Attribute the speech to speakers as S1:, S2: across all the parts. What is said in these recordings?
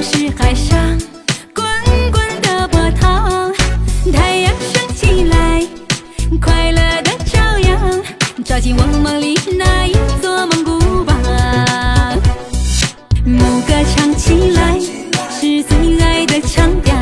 S1: 是海上滚滚的波涛，太阳升起来，快乐的朝阳，照进我梦里那一座蒙古包，牧歌唱起来，是最爱的唱调。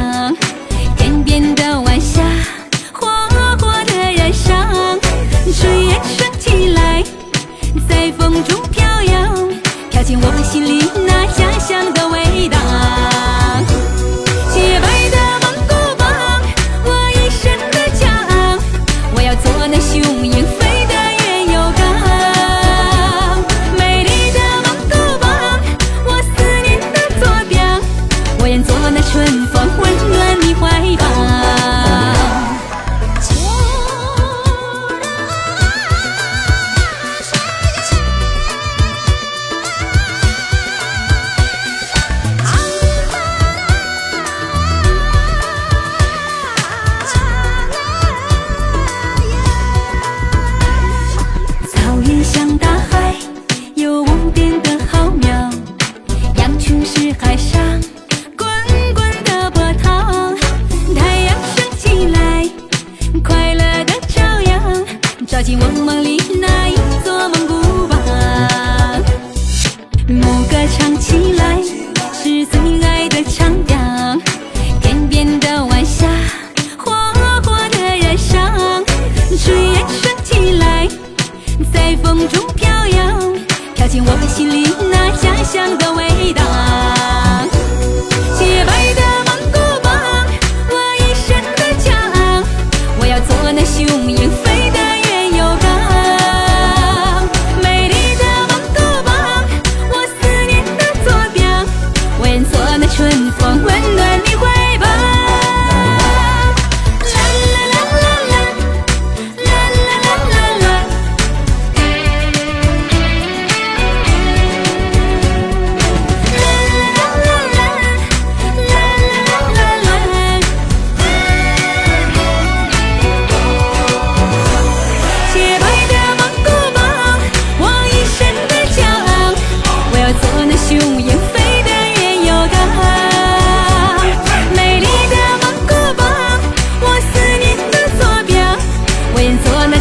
S1: 躲进我梦里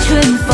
S1: couldn't